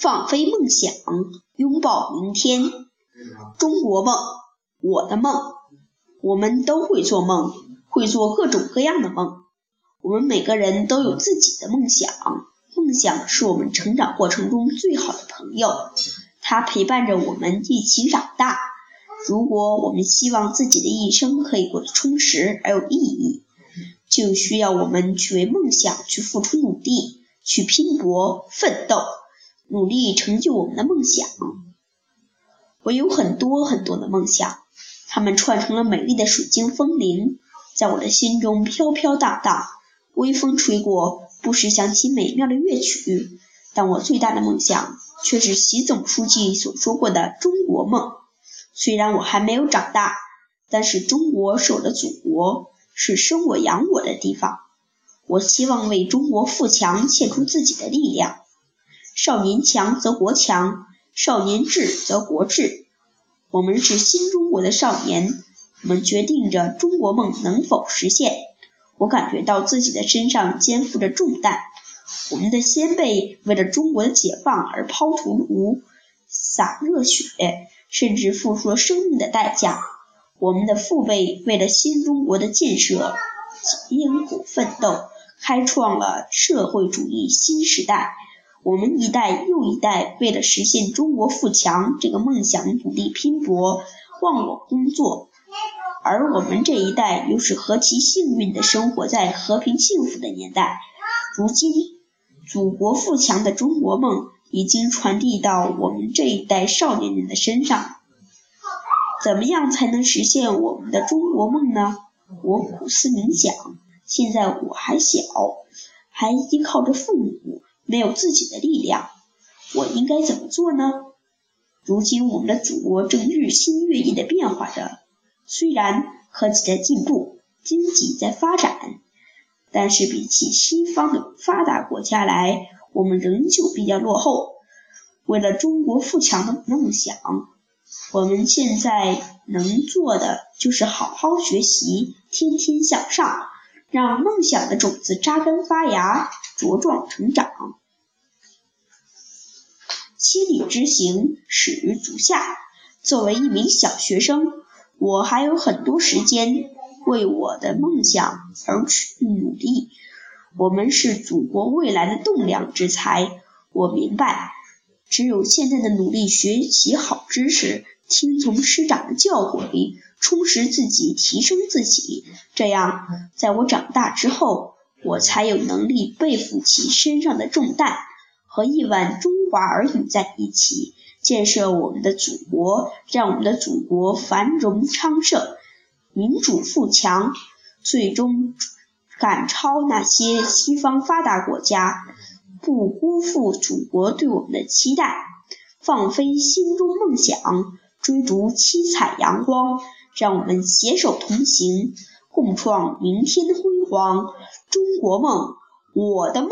放飞梦想，拥抱明天。中国梦，我的梦。我们都会做梦，会做各种各样的梦。我们每个人都有自己的梦想，梦想是我们成长过程中最好的朋友，它陪伴着我们一起长大。如果我们希望自己的一生可以过得充实而有意义，就需要我们去为梦想去付出努力，去拼搏奋斗，努力成就我们的梦想。我有很多很多的梦想，它们串成了美丽的水晶风铃，在我的心中飘飘荡荡。微风吹过，不时响起美妙的乐曲。但我最大的梦想却是习总书记所说过的中国梦。虽然我还没有长大，但是中国是我的祖国。是生我养我的地方，我希望为中国富强献出自己的力量。少年强则国强，少年智则国智。我们是新中国的少年，我们决定着中国梦能否实现。我感觉到自己的身上肩负着重担。我们的先辈为了中国的解放而抛头颅、洒热血，甚至付出了生命的代价。我们的父辈为了新中国的建设艰苦奋斗，开创了社会主义新时代。我们一代又一代为了实现中国富强这个梦想努力拼搏、忘我工作，而我们这一代又是何其幸运的生活在和平幸福的年代。如今，祖国富强的中国梦已经传递到我们这一代少年人的身上。怎么样才能实现我们的中国梦呢？我苦思冥想。现在我还小，还依靠着父母，没有自己的力量，我应该怎么做呢？如今我们的祖国正日新月异的变化着，虽然科技在进步，经济在发展，但是比起西方的发达国家来，我们仍旧比较落后。为了中国富强的梦想。我们现在能做的就是好好学习，天天向上，让梦想的种子扎根发芽，茁壮成长。千里之行，始于足下。作为一名小学生，我还有很多时间为我的梦想而去努力。我们是祖国未来的栋梁之才，我明白。只有现在的努力学习好知识，听从师长的教诲，充实自己，提升自己，这样，在我长大之后，我才有能力背负起身上的重担，和亿万中华儿女在一起，建设我们的祖国，让我们的祖国繁荣昌盛，民主富强，最终赶超那些西方发达国家。不辜负祖国对我们的期待，放飞心中梦想，追逐七彩阳光，让我们携手同行，共创明天辉煌。中国梦，我的梦。